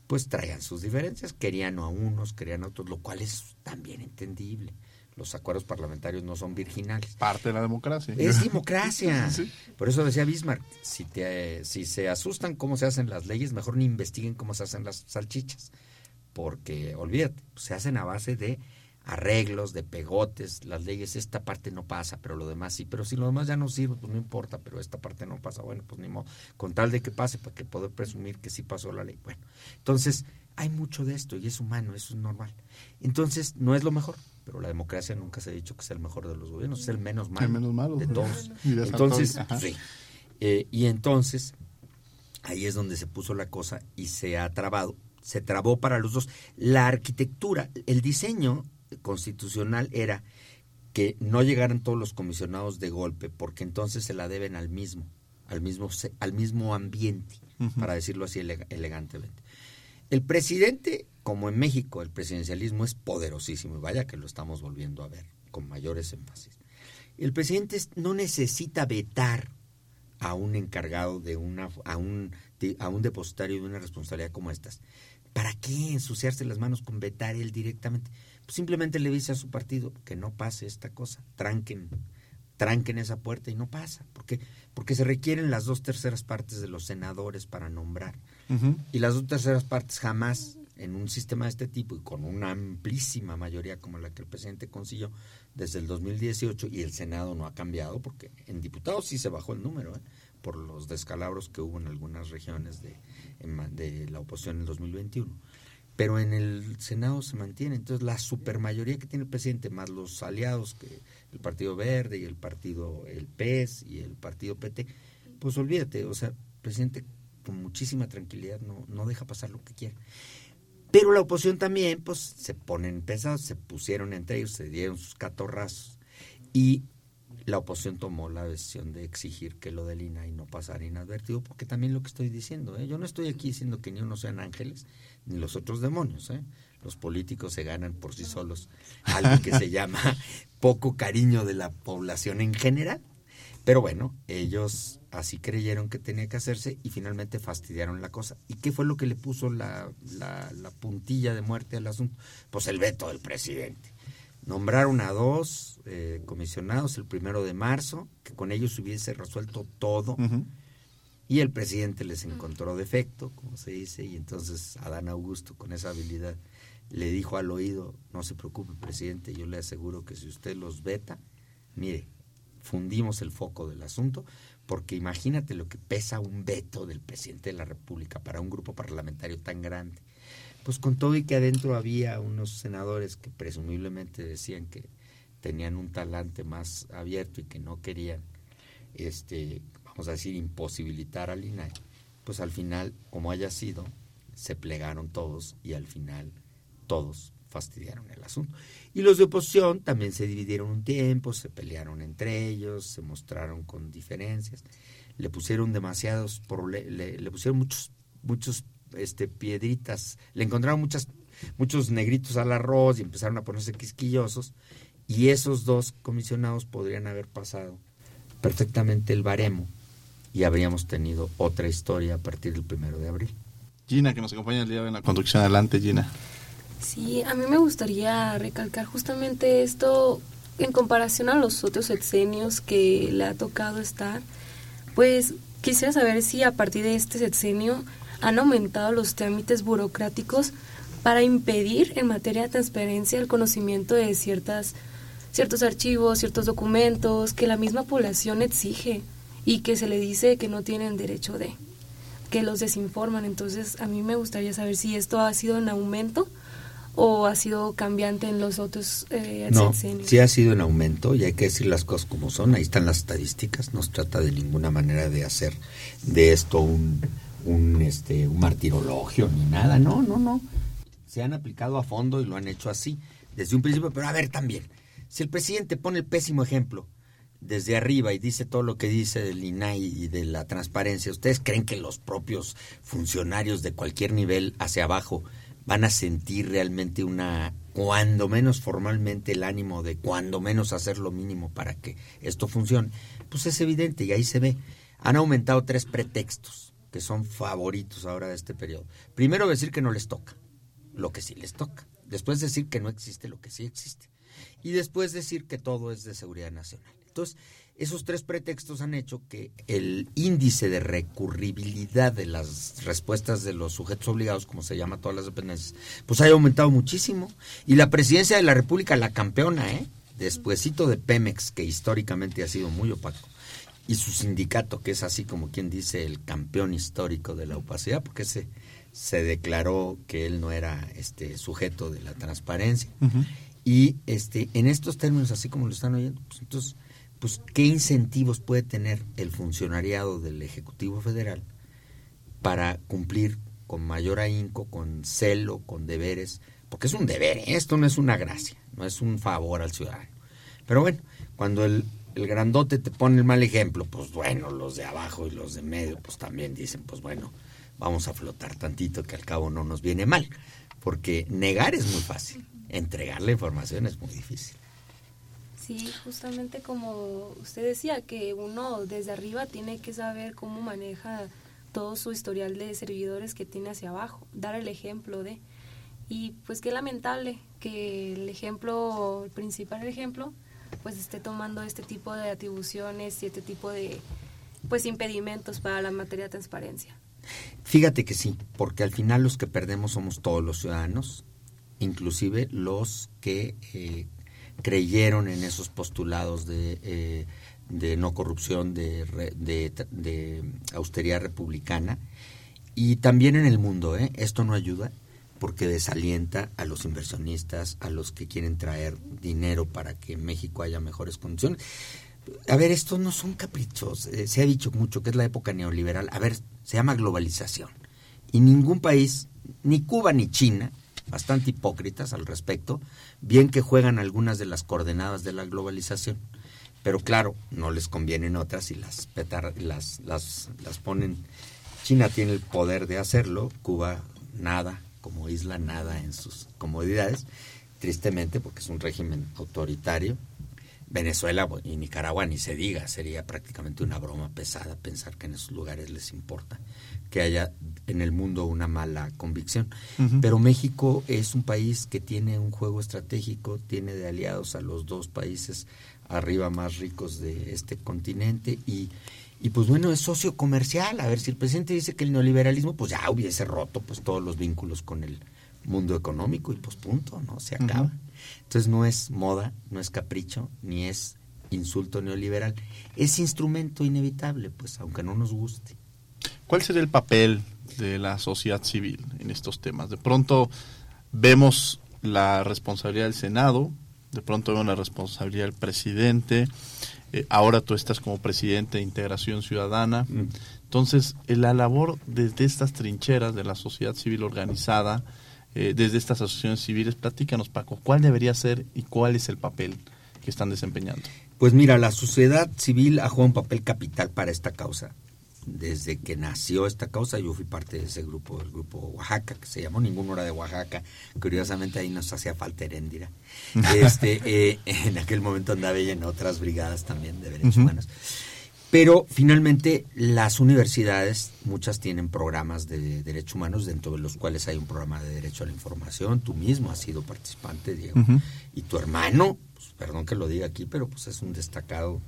pues traían sus diferencias, querían a unos, querían a otros, lo cual es también entendible. Los acuerdos parlamentarios no son virginales. Parte de la democracia. Es (laughs) democracia. Por eso decía Bismarck, si, te, si se asustan cómo se hacen las leyes, mejor ni investiguen cómo se hacen las salchichas. Porque, olvídate, se hacen a base de arreglos, de pegotes, las leyes, esta parte no pasa, pero lo demás sí. Pero si lo demás ya no sirve, pues no importa, pero esta parte no pasa. Bueno, pues ni modo, con tal de que pase, para que poder presumir que sí pasó la ley. Bueno, entonces hay mucho de esto y es humano, eso es normal. Entonces, no es lo mejor, pero la democracia nunca se ha dicho que es el mejor de los gobiernos, es el menos malo, menos malo de todos. Entonces, sí. Eh, y entonces, ahí es donde se puso la cosa y se ha trabado, se trabó para los dos. La arquitectura, el diseño constitucional era que no llegaran todos los comisionados de golpe, porque entonces se la deben al mismo, al mismo, al mismo ambiente, para decirlo así elegantemente. El presidente, como en México, el presidencialismo es poderosísimo, y vaya que lo estamos volviendo a ver con mayores énfasis. El presidente no necesita vetar a un encargado de una, a un, a un depositario de una responsabilidad como estas. ¿Para qué ensuciarse las manos con vetar él directamente? Simplemente le dice a su partido que no pase esta cosa, tranquen, tranquen esa puerta y no pasa, porque porque se requieren las dos terceras partes de los senadores para nombrar. Y las dos terceras partes jamás en un sistema de este tipo y con una amplísima mayoría como la que el presidente consiguió desde el 2018 y el Senado no ha cambiado porque en diputados sí se bajó el número ¿eh? por los descalabros que hubo en algunas regiones de, de la oposición en el 2021 pero en el Senado se mantiene. Entonces, la supermayoría que tiene el presidente, más los aliados, que el Partido Verde y el Partido, el PES y el Partido PT, pues olvídate, o sea, el presidente con muchísima tranquilidad no, no deja pasar lo que quiere. Pero la oposición también, pues, se ponen pesados, se pusieron entre ellos, se dieron sus catorrazos. Y la oposición tomó la decisión de exigir que lo del INAI no pasara inadvertido, porque también lo que estoy diciendo, ¿eh? yo no estoy aquí diciendo que ni uno sean ángeles, ni los otros demonios. ¿eh? Los políticos se ganan por sí solos algo que se (laughs) llama poco cariño de la población en general. Pero bueno, ellos así creyeron que tenía que hacerse y finalmente fastidiaron la cosa. ¿Y qué fue lo que le puso la, la, la puntilla de muerte al asunto? Pues el veto del presidente nombraron a dos eh, comisionados el primero de marzo, que con ellos hubiese resuelto todo, y el presidente les encontró defecto, como se dice, y entonces Adán Augusto, con esa habilidad, le dijo al oído, no se preocupe, presidente, yo le aseguro que si usted los veta, mire, fundimos el foco del asunto, porque imagínate lo que pesa un veto del presidente de la República para un grupo parlamentario tan grande pues con todo y que adentro había unos senadores que presumiblemente decían que tenían un talante más abierto y que no querían, este, vamos a decir, imposibilitar al INAI, pues al final, como haya sido, se plegaron todos y al final todos fastidiaron el asunto. Y los de oposición también se dividieron un tiempo, se pelearon entre ellos, se mostraron con diferencias, le pusieron demasiados, le, le pusieron muchos, muchos este, piedritas, le encontraron muchas, muchos negritos al arroz y empezaron a ponerse quisquillosos y esos dos comisionados podrían haber pasado perfectamente el baremo y habríamos tenido otra historia a partir del primero de abril. Gina, que nos acompaña el día de la conducción. Adelante, Gina. Sí, a mí me gustaría recalcar justamente esto en comparación a los otros sexenios que le ha tocado estar. Pues quisiera saber si a partir de este sexenio han aumentado los trámites burocráticos para impedir en materia de transparencia el conocimiento de ciertas ciertos archivos, ciertos documentos que la misma población exige y que se le dice que no tienen derecho de, que los desinforman. Entonces, a mí me gustaría saber si esto ha sido en aumento o ha sido cambiante en los otros eh, No, sí ha sido en aumento y hay que decir las cosas como son. Ahí están las estadísticas. No se trata de ninguna manera de hacer de esto un, un, este, un martirologio ni nada. No, no, no. Se han aplicado a fondo y lo han hecho así desde un principio. Pero a ver también, si el presidente pone el pésimo ejemplo desde arriba y dice todo lo que dice del INAI y de la transparencia, ¿ustedes creen que los propios funcionarios de cualquier nivel hacia abajo van a sentir realmente una, cuando menos formalmente, el ánimo de cuando menos hacer lo mínimo para que esto funcione? Pues es evidente y ahí se ve. Han aumentado tres pretextos que son favoritos ahora de este periodo. Primero decir que no les toca, lo que sí les toca. Después decir que no existe lo que sí existe y después decir que todo es de seguridad nacional. Entonces, esos tres pretextos han hecho que el índice de recurribilidad de las respuestas de los sujetos obligados, como se llama todas las dependencias, pues haya aumentado muchísimo. Y la presidencia de la República, la campeona, ¿eh? Despuésito de Pemex, que históricamente ha sido muy opaco, y su sindicato, que es así como quien dice el campeón histórico de la opacidad, porque se, se declaró que él no era este sujeto de la transparencia. Y este, en estos términos, así como lo están oyendo, pues entonces, pues, ¿qué incentivos puede tener el funcionariado del Ejecutivo Federal para cumplir con mayor ahínco, con celo, con deberes? Porque es un deber, ¿eh? esto no es una gracia, no es un favor al ciudadano. Pero bueno, cuando el, el grandote te pone el mal ejemplo, pues bueno, los de abajo y los de medio, pues también dicen, pues bueno, vamos a flotar tantito que al cabo no nos viene mal, porque negar es muy fácil entregar la información es muy difícil. Sí, justamente como usted decía, que uno desde arriba tiene que saber cómo maneja todo su historial de servidores que tiene hacia abajo, dar el ejemplo de... Y pues qué lamentable que el ejemplo, el principal ejemplo, pues esté tomando este tipo de atribuciones y este tipo de pues impedimentos para la materia de transparencia. Fíjate que sí, porque al final los que perdemos somos todos los ciudadanos, inclusive los que eh, creyeron en esos postulados de, eh, de no corrupción, de, de, austeridad republicana, y también en el mundo. ¿eh? Esto no ayuda porque desalienta a los inversionistas, a los que quieren traer dinero para que en México haya mejores condiciones. A ver, estos no son caprichos. se ha dicho mucho que es la época neoliberal. A ver, se llama globalización. Y ningún país, ni Cuba ni China, bastante hipócritas al respecto, bien que juegan algunas de las coordenadas de la globalización, pero claro, no les convienen otras y las, petar, las, las, las ponen. China tiene el poder de hacerlo, Cuba nada, como isla nada en sus comodidades, tristemente porque es un régimen autoritario. Venezuela y Nicaragua ni se diga, sería prácticamente una broma pesada pensar que en esos lugares les importa que haya en el mundo una mala convicción. Pero México es un país que tiene un juego estratégico, tiene de aliados a los dos países arriba más ricos de este continente y, y pues bueno, es socio comercial. A ver, si el presidente dice que el neoliberalismo, pues ya hubiese roto pues todos los vínculos con el mundo económico y pues punto, ¿no? Se acaba. Entonces no es moda, no es capricho, ni es insulto neoliberal. Es instrumento inevitable, pues aunque no nos guste. ¿Cuál sería el papel de la sociedad civil en estos temas? De pronto vemos la responsabilidad del Senado, de pronto veo una responsabilidad del presidente, eh, ahora tú estás como presidente de Integración Ciudadana. Mm. Entonces, eh, la labor desde estas trincheras de la sociedad civil organizada, eh, desde estas asociaciones civiles, platícanos Paco, ¿cuál debería ser y cuál es el papel que están desempeñando? Pues mira, la sociedad civil ha jugado un papel capital para esta causa. Desde que nació esta causa, yo fui parte de ese grupo, el grupo Oaxaca, que se llamó Ninguna Hora de Oaxaca. Curiosamente ahí nos hacía falta Heréndira. (laughs) Este, eh, en aquel momento andaba ella en otras brigadas también de derechos humanos. Pero finalmente las universidades, muchas tienen programas de derechos humanos, dentro de los cuales hay un programa de derecho a la información. Tú mismo has sido participante, Diego. Y tu hermano, perdón que lo diga aquí, pero pues es un destacado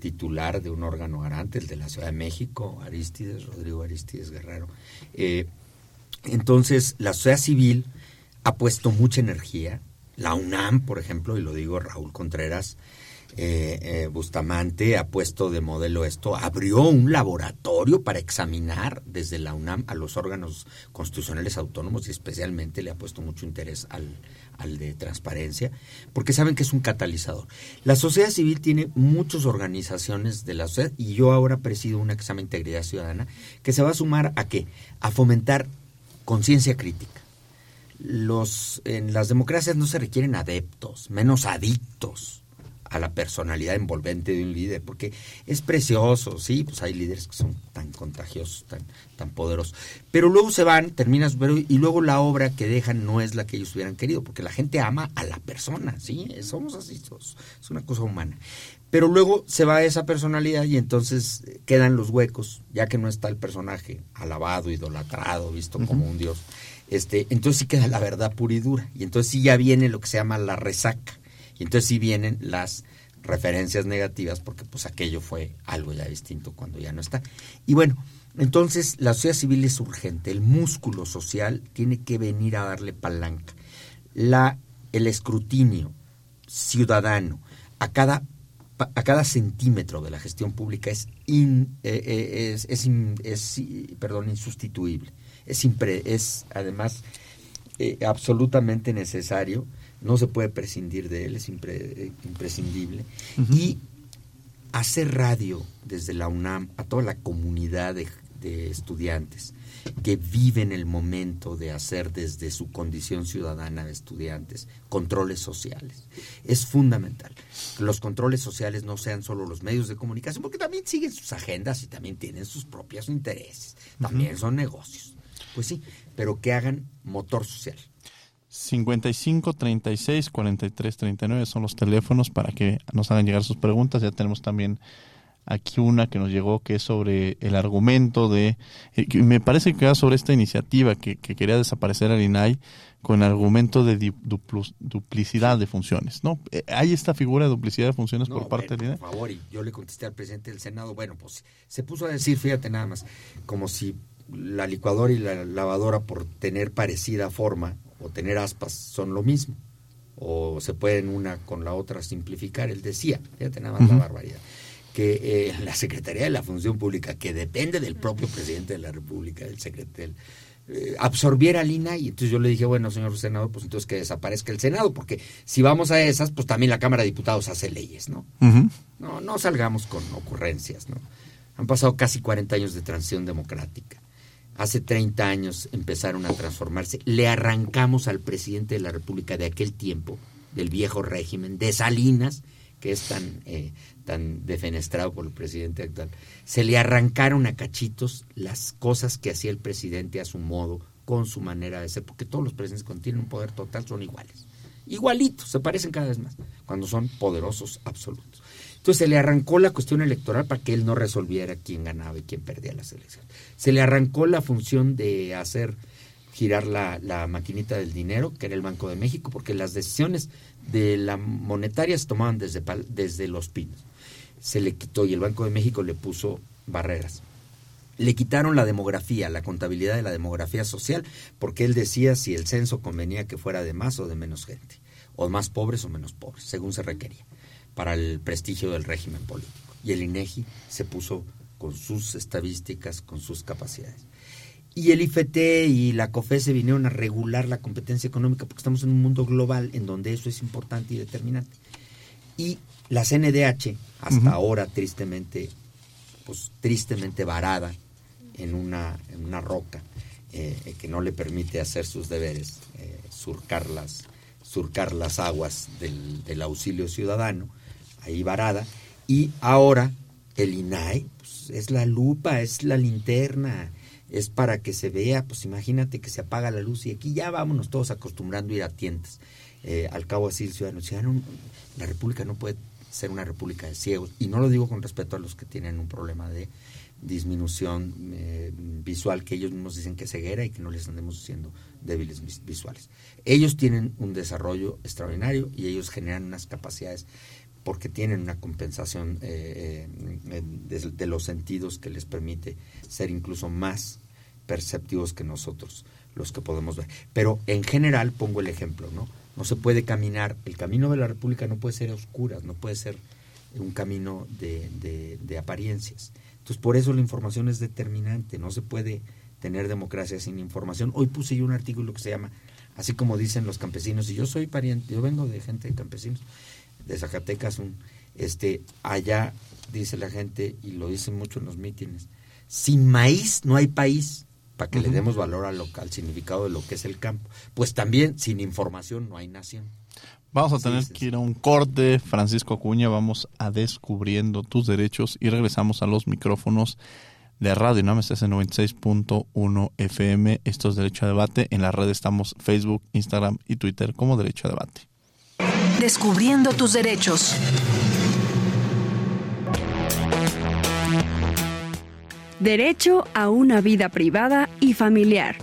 titular de un órgano garante, el de la Ciudad de México, Aristides, Rodrigo Aristides Guerrero. Eh, entonces, la sociedad civil ha puesto mucha energía. La UNAM, por ejemplo, y lo digo Raúl Contreras, eh, eh, Bustamante ha puesto de modelo esto, abrió un laboratorio para examinar desde la UNAM a los órganos constitucionales autónomos y especialmente le ha puesto mucho interés al, de transparencia, porque saben que es un catalizador. La sociedad civil tiene muchas organizaciones de la sociedad y yo ahora presido una que se llama Integridad Ciudadana, que se va a sumar a qué? A fomentar conciencia crítica. Los, en las democracias no se requieren adeptos, menos adictos a la personalidad envolvente de un líder, porque es precioso, sí, pues hay líderes que son tan contagiosos, tan, tan poderosos, pero luego se van, terminas, pero, y luego la obra que dejan no es la que ellos hubieran querido, porque la gente ama a la persona, sí, somos así, somos- es una cosa humana. Pero luego se va esa personalidad y entonces eh, quedan los huecos, ya que no está el personaje alabado, idolatrado, visto como un dios. Este, entonces sí queda la verdad pura y dura. Y entonces sí ya viene lo que se llama la resaca. Entonces sí vienen las referencias negativas porque pues aquello fue algo ya distinto cuando ya no está. Y bueno, entonces la sociedad civil es urgente, el músculo social tiene que venir a darle palanca. La, el escrutinio ciudadano a cada a cada centímetro de la gestión pública es in- eh, eh, es, es perdón insustituible es impre- es además eh, absolutamente necesario no se puede prescindir de él es impre- eh, imprescindible y hacer radio desde la UNAM a toda la comunidad de, de estudiantes que viven el momento de hacer desde su condición ciudadana de estudiantes controles sociales. Es fundamental que los controles sociales no sean solo los medios de comunicación, porque también siguen sus agendas y también tienen sus propios intereses, también son negocios. Pues sí, pero que hagan motor social. 55 36 43 39 son los teléfonos para que nos hagan llegar sus preguntas. Ya tenemos también aquí una que nos llegó que es sobre el argumento de. eh, que me parece que era sobre esta iniciativa que, que quería desaparecer al INAI con el argumento de duplus- duplicidad de funciones. ¿no? Eh, ¿Hay esta figura de duplicidad de funciones No, por parte bueno, del INAI? Por favor, y yo le contesté al presidente del Senado, bueno, pues se puso a decir, fíjate nada más, como si la licuadora y la lavadora por tener parecida forma o tener aspas son lo mismo, o se pueden una con la otra simplificar. Él decía, fíjate nada más la barbaridad, que eh, la Secretaría de la Función Pública, que depende del propio presidente de la República, el secretario, eh, absorbiera al INAI. Y entonces yo le dije, bueno, señor senador, pues entonces que desaparezca el Senado, porque si vamos a esas, pues también la Cámara de Diputados hace leyes, ¿no? No, no salgamos con ocurrencias, ¿no? Han pasado casi 40 años de transición democrática. Hace 30 años empezaron a transformarse. Le arrancamos al presidente de la República de aquel tiempo, del viejo régimen, de Salinas, que es tan, eh, tan defenestrado por el presidente actual. Se le arrancaron a cachitos las cosas que hacía el presidente a su modo, con su manera de ser, porque todos los presidentes cuando tienen un poder total son iguales. Igualitos, se parecen cada vez más, cuando son poderosos absolutos. Entonces se le arrancó la cuestión electoral para que él no resolviera quién ganaba y quién perdía las elecciones. Se le arrancó la función de hacer girar la, maquinita del dinero, que era el Banco de México, porque las decisiones de la monetaria se tomaban desde, desde los pinos. Se le quitó y el Banco de México le puso barreras. Le quitaron la demografía, la contabilidad de la demografía social, porque él decía si el censo convenía que fuera de más o de menos gente, o más pobres o menos pobres, según se requería, para el prestigio del régimen político. Y el INEGI se puso con sus estadísticas, con sus capacidades. Y el IFT y la COFE se vinieron a regular la competencia económica porque estamos en un mundo global en donde eso es importante y determinante. Y la CNDH, hasta ahora tristemente, pues tristemente varada en una, en una roca eh, que no le permite hacer sus deberes, eh, surcar, las, surcar las aguas del, del auxilio ciudadano, ahí varada. Y ahora el INAI pues, es la lupa, es la linterna, es para que se vea, pues imagínate que se apaga la luz y aquí ya vámonos todos acostumbrando a ir a tiendas. Eh, al cabo así el ciudadano, ciudadano, la república no puede ser una república de ciegos, y no lo digo con respeto a los que tienen un problema de disminución eh, visual, que ellos mismos dicen que es ceguera y que no les andemos diciendo débiles visuales. Ellos tienen un desarrollo extraordinario y ellos generan unas capacidades porque tienen una compensación eh, de, los sentidos que les permite ser incluso más perceptivos que nosotros, los que podemos ver. Pero en general, pongo el ejemplo, ¿no? No se puede caminar, el camino de la República no puede ser a oscuras, no puede ser un camino de, de apariencias. Entonces, por eso la información es determinante, no se puede tener democracia sin información. Hoy puse yo un artículo que se llama, así como dicen los campesinos, y yo soy pariente, yo vengo de gente de campesinos, de Zacatecas, un, este, allá dice la gente, y lo dicen mucho en los mítines, sin maíz no hay país, para que le demos valor al, al significado de lo que es el campo. Pues también sin información no hay nación. Vamos a tener que ir a un corte, Francisco Acuña, vamos a descubriendo tus derechos y regresamos a los micrófonos de Radio NAM, estás en 96.1 FM, esto es Derecho a Debate, en la red estamos Facebook, Instagram y Twitter como Derecho a Debate. Descubriendo tus derechos. Derecho a una vida privada y familiar.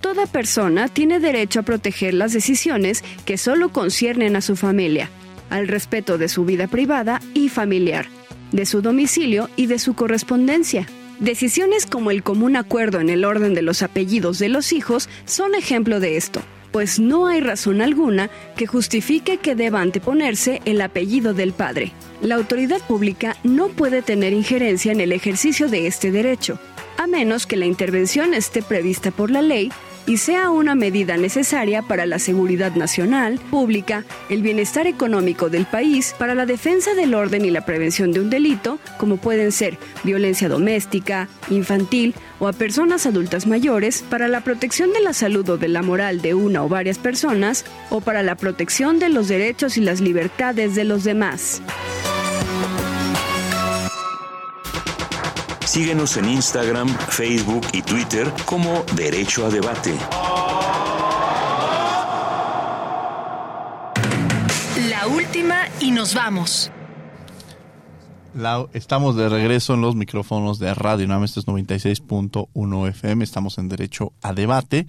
Toda persona tiene derecho a proteger las decisiones que solo conciernen a su familia, al respeto de su vida privada y familiar, de su domicilio y de su correspondencia. Decisiones como el común acuerdo en el orden de los apellidos de los hijos son ejemplo de esto pues no hay razón alguna que justifique que deba anteponerse el apellido del padre. La autoridad pública no puede tener injerencia en el ejercicio de este derecho, a menos que la intervención esté prevista por la ley y sea una medida necesaria para la seguridad nacional, pública, el bienestar económico del país, para la defensa del orden y la prevención de un delito, como pueden ser violencia doméstica, infantil o a personas adultas mayores, para la protección de la salud o de la moral de una o varias personas, o para la protección de los derechos y las libertades de los demás. Síguenos en Instagram, Facebook y Twitter como Derecho a Debate. La última y nos vamos. Estamos de regreso en los micrófonos de Radio UNAM, este es 96.1 FM, estamos en Derecho a Debate.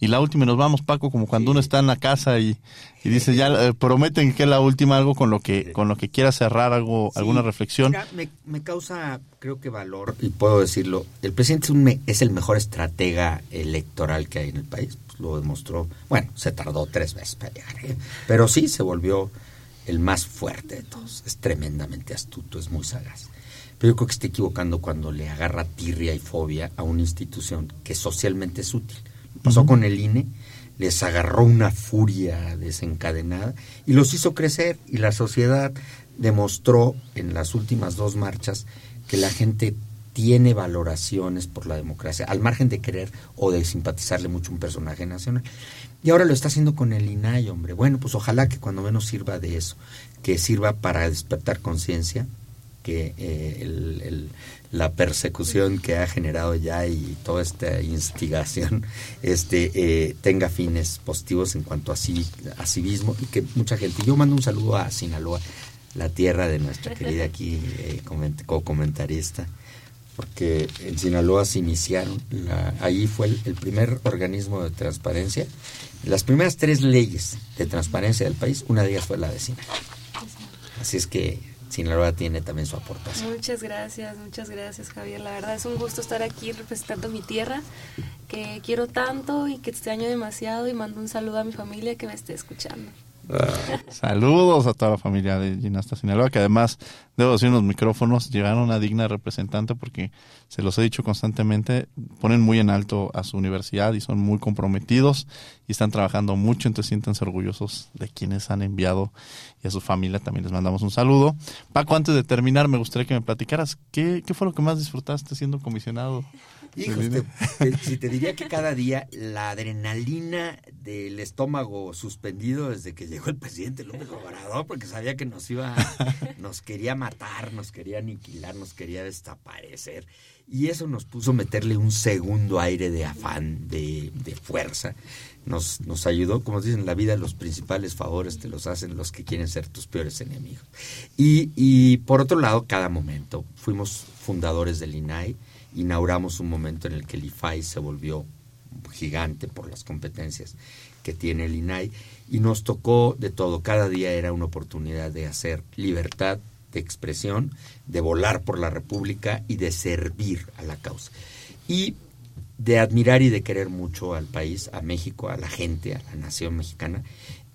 Y la última, y nos vamos, Paco, como cuando uno está en la casa y, dice, ya eh, prometen que es la última, algo con lo que con lo que quiera cerrar, algo alguna reflexión. me, causa, creo que valor, y puedo decirlo, el presidente es, un, es el mejor estratega electoral que hay en el país, pues lo demostró, bueno, se tardó tres veces para llegar, ¿eh? pero sí se volvió el más fuerte de todos, es tremendamente astuto, es muy sagaz. Pero yo creo que está equivocando cuando le agarra tirria y fobia a una institución que socialmente es útil pasó con el INE, les agarró una furia desencadenada y los hizo crecer y la sociedad demostró en las últimas dos marchas que la gente tiene valoraciones por la democracia, al margen de querer o de simpatizarle mucho un personaje nacional. Y ahora lo está haciendo con el INAI, hombre. Bueno, pues ojalá que cuando menos sirva de eso, que sirva para despertar conciencia, que eh, el, la persecución que ha generado ya y toda esta instigación (laughs) este eh, tenga fines positivos en cuanto a, civismo y que mucha gente yo mando un saludo a Sinaloa la tierra de nuestra querida aquí eh, co-comentarista porque en Sinaloa se iniciaron ahí fue el, primer organismo de transparencia las primeras tres leyes de transparencia del país una de ellas fue la de Sinaloa así es que Sinaloa tiene también su aportación. Muchas gracias, muchas gracias Javier. La verdad es un gusto estar aquí representando mi tierra, que quiero tanto y que te extraño demasiado y mando un saludo a mi familia que me esté escuchando. Saludos a toda la familia de Ginasta Sinaloa, que además debo decir, los micrófonos llegaron a una digna representante porque se los he dicho constantemente, ponen muy en alto a su universidad y son muy comprometidos y están trabajando mucho, entonces siéntanse orgullosos de quienes han enviado y a su familia también les mandamos un saludo. Paco, antes de terminar, me gustaría que me platicaras, ¿qué, qué fue lo que más disfrutaste siendo comisionado? Si te diría que cada día la adrenalina del estómago suspendido desde que llegó el presidente López Obrador, porque sabía que nos iba, (laughs) nos quería matar, nos quería aniquilar, nos quería desaparecer. Y eso nos puso a meterle un segundo aire de afán, de, fuerza. Nos, nos ayudó, como dicen en la vida, los principales favores te los hacen los que quieren ser tus peores enemigos. Y, y por otro lado, cada momento, fuimos fundadores del INAI, inauguramos un momento en el que el IFAI se volvió gigante por las competencias que tiene el INAI y nos tocó de todo. Cada día era una oportunidad de hacer libertad de expresión, de volar por la República y de servir a la causa. Y de admirar y de querer mucho al país, a México, a la gente, a la nación mexicana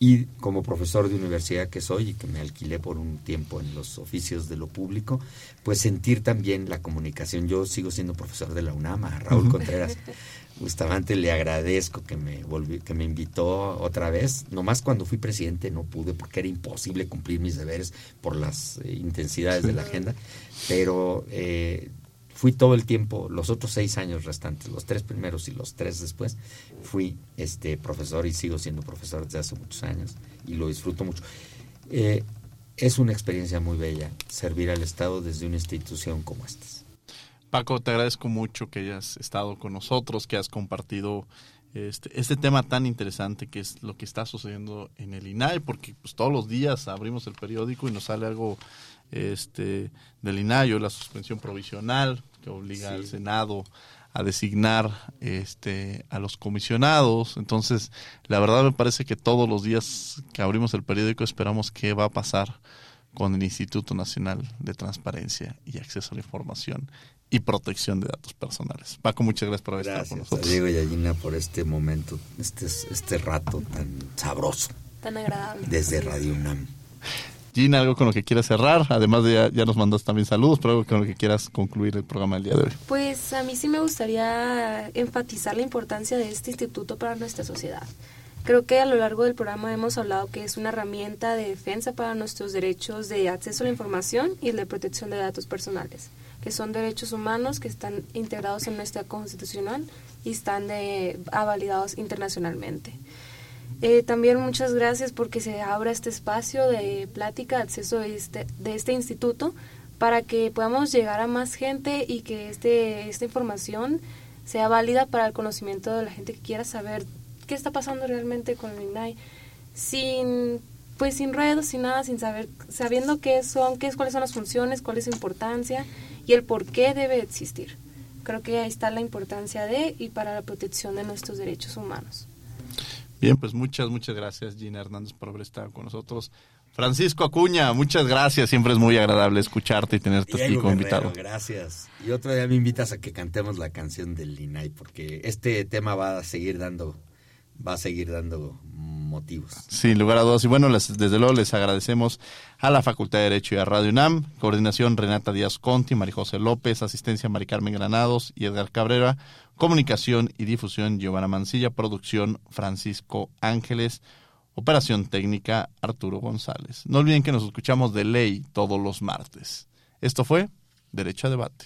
y como profesor de universidad que soy y que me alquilé por un tiempo en los oficios de lo público, pues sentir también la comunicación. Yo sigo siendo profesor de la UNAM, a Raúl Contreras. (laughs) Bustamante le agradezco que me que me invitó otra vez. Nomás cuando fui presidente no pude porque era imposible cumplir mis deberes por las eh, intensidades de la agenda. Pero eh, fui todo el tiempo, los otros seis años restantes, los tres primeros y los tres después, fui este profesor y sigo siendo profesor desde hace muchos años y lo disfruto mucho. Eh, es una experiencia muy bella servir al Estado desde una institución como esta. Paco, te agradezco mucho que hayas estado con nosotros, que has compartido este, este tema tan interesante que es lo que está sucediendo en el INAI, porque pues, todos los días abrimos el periódico y nos sale algo este, del INAI, la suspensión provisional, que obliga al Senado a designar este a los comisionados. Entonces, la verdad me parece que todos los días que abrimos el periódico esperamos qué va a pasar con el Instituto Nacional de Transparencia y Acceso a la Información y Protección de Datos Personales. Paco, muchas gracias por haber estado con nosotros. Diego y Agina por este momento, este, este rato tan sabroso. Tan agradable. Desde Radio UNAM. Gina, algo con lo que quieras cerrar, además de ya, nos mandas también saludos, pero algo con lo que quieras concluir el programa del día de hoy. Pues a mí sí me gustaría enfatizar la importancia de este instituto para nuestra sociedad. Creo que a lo largo del programa hemos hablado que es una herramienta de defensa para nuestros derechos de acceso a la información y de protección de datos personales, que son derechos humanos que están integrados en nuestra constitucional y están de, avalidados internacionalmente. Eh, también muchas gracias porque se abra este espacio de plática, acceso de este, de este instituto para que podamos llegar a más gente y que este, esta información sea válida para el conocimiento de la gente que quiera saber qué está pasando realmente con el INAI sin pues sin ruedos, sin nada, sin saber, sabiendo qué son, qué es, cuáles son las funciones, cuál es su importancia y el por qué debe existir. Creo que ahí está la importancia de y para la protección de nuestros derechos humanos. Bien, pues muchas, muchas gracias Gina Hernández por haber estado con nosotros. Francisco Acuña, muchas gracias. Siempre es muy agradable escucharte y tenerte aquí como invitado. Gracias. Y otro día me invitas a que cantemos la canción del Linay, porque este tema va a seguir dando, va a seguir dando motivos. Sin lugar a dudas. Y bueno, desde luego les agradecemos a la Facultad de Derecho y a Radio UNAM, coordinación Renata Díaz Conti, María José López, asistencia Mari Carmen Granados y Edgar Cabrera, comunicación y difusión Giovanna Mancilla, producción Francisco Ángeles, operación técnica Arturo González. No olviden que nos escuchamos de ley todos los martes. Esto fue Derecho a Debate.